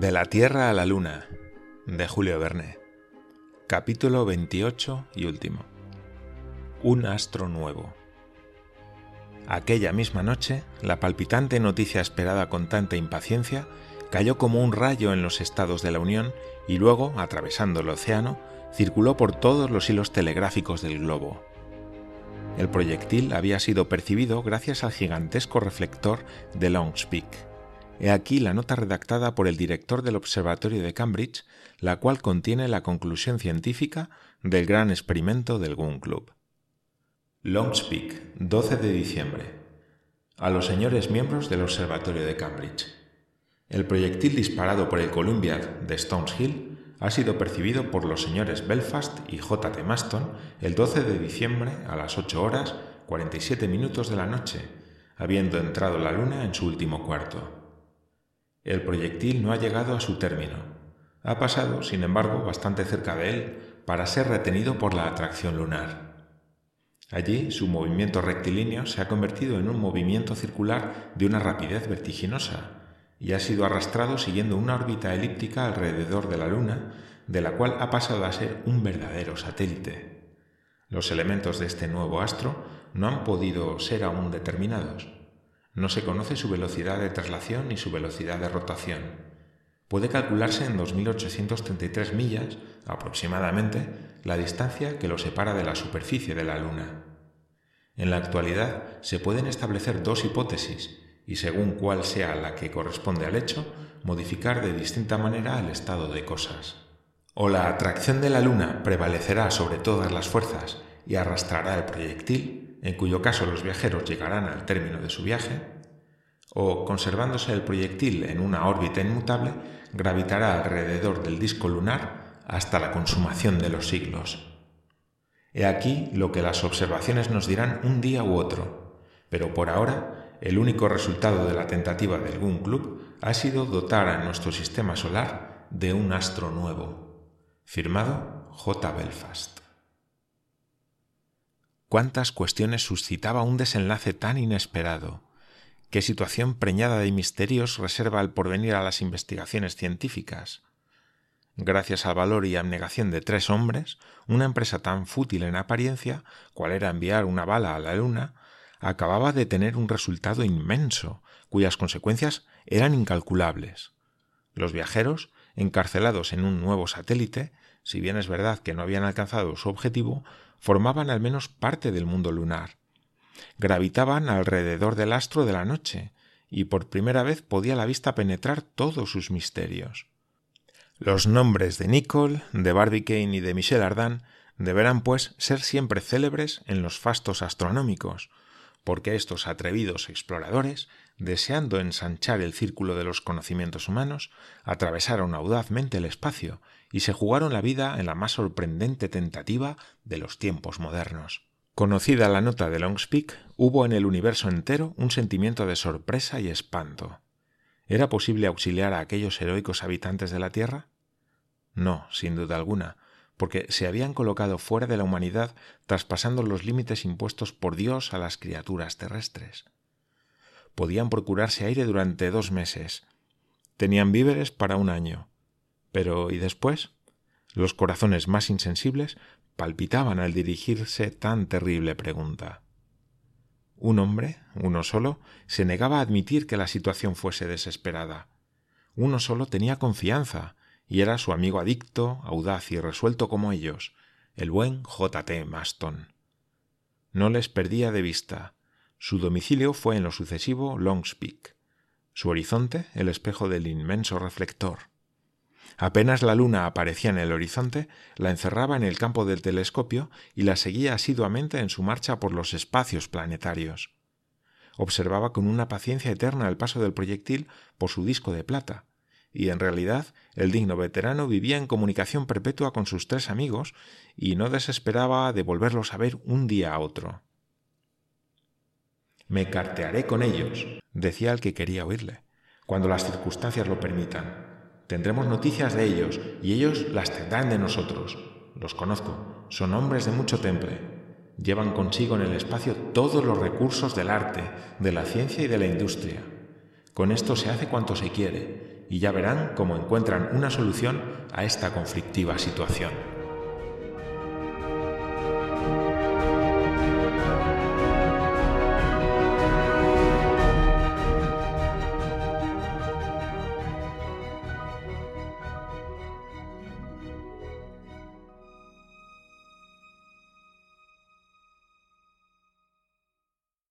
De la Tierra a la Luna, de Julio Verne. Capítulo 28 y último. Un astro nuevo. Aquella misma noche, la palpitante noticia esperada con tanta impaciencia cayó como un rayo en los estados de la Unión y luego, atravesando el océano, circuló por todos los hilos telegráficos del globo. El proyectil había sido percibido gracias al gigantesco reflector de Peak. He aquí la nota redactada por el director del Observatorio de Cambridge, la cual contiene la conclusión científica del gran experimento del Gun Club. Longspeak, 12 de diciembre. A los señores miembros del Observatorio de Cambridge. El proyectil disparado por el Columbia de Stones Hill ha sido percibido por los señores Belfast y J. T. Maston el 12 de diciembre a las 8 horas 47 minutos de la noche, habiendo entrado la luna en su último cuarto. El proyectil no ha llegado a su término. Ha pasado, sin embargo, bastante cerca de él para ser retenido por la atracción lunar. Allí su movimiento rectilíneo se ha convertido en un movimiento circular de una rapidez vertiginosa y ha sido arrastrado siguiendo una órbita elíptica alrededor de la Luna, de la cual ha pasado a ser un verdadero satélite. Los elementos de este nuevo astro no han podido ser aún determinados. No se conoce su velocidad de traslación ni su velocidad de rotación. Puede calcularse en 2.833 millas, aproximadamente, la distancia que lo separa de la superficie de la Luna. En la actualidad se pueden establecer dos hipótesis y según cuál sea la que corresponde al hecho, modificar de distinta manera el estado de cosas. O la atracción de la Luna prevalecerá sobre todas las fuerzas y arrastrará el proyectil, en cuyo caso los viajeros llegarán al término de su viaje, o, conservándose el proyectil en una órbita inmutable, gravitará alrededor del disco lunar hasta la consumación de los siglos. He aquí lo que las observaciones nos dirán un día u otro, pero por ahora el único resultado de la tentativa del Gun Club ha sido dotar a nuestro sistema solar de un astro nuevo. Firmado J. Belfast cuántas cuestiones suscitaba un desenlace tan inesperado, qué situación preñada de misterios reserva el porvenir a las investigaciones científicas. Gracias al valor y abnegación de tres hombres, una empresa tan fútil en apariencia, cual era enviar una bala a la luna, acababa de tener un resultado inmenso, cuyas consecuencias eran incalculables. Los viajeros, encarcelados en un nuevo satélite, si bien es verdad que no habían alcanzado su objetivo, formaban al menos parte del mundo lunar. Gravitaban alrededor del astro de la noche, y por primera vez podía la vista penetrar todos sus misterios. Los nombres de Nicole, de Barbicane y de Michel Ardan deberán, pues, ser siempre célebres en los fastos astronómicos, porque estos atrevidos exploradores, deseando ensanchar el círculo de los conocimientos humanos, atravesaron audazmente el espacio y se jugaron la vida en la más sorprendente tentativa de los tiempos modernos. Conocida la nota de Longspeak, hubo en el universo entero un sentimiento de sorpresa y espanto. ¿Era posible auxiliar a aquellos heroicos habitantes de la Tierra? No, sin duda alguna, porque se habían colocado fuera de la humanidad traspasando los límites impuestos por Dios a las criaturas terrestres. Podían procurarse aire durante dos meses. Tenían víveres para un año. Pero ¿y después? Los corazones más insensibles palpitaban al dirigirse tan terrible pregunta. Un hombre, uno solo, se negaba a admitir que la situación fuese desesperada. Uno solo tenía confianza, y era su amigo adicto, audaz y resuelto como ellos, el buen J. T. Maston. No les perdía de vista. Su domicilio fue en lo sucesivo Longspeak, su horizonte el espejo del inmenso reflector. Apenas la luna aparecía en el horizonte, la encerraba en el campo del telescopio y la seguía asiduamente en su marcha por los espacios planetarios. Observaba con una paciencia eterna el paso del proyectil por su disco de plata, y en realidad el digno veterano vivía en comunicación perpetua con sus tres amigos y no desesperaba de volverlos a ver un día a otro. Me cartearé con ellos, decía el que quería oírle, cuando las circunstancias lo permitan. Tendremos noticias de ellos y ellos las tendrán de nosotros. Los conozco, son hombres de mucho temple. Llevan consigo en el espacio todos los recursos del arte, de la ciencia y de la industria. Con esto se hace cuanto se quiere, y ya verán cómo encuentran una solución a esta conflictiva situación.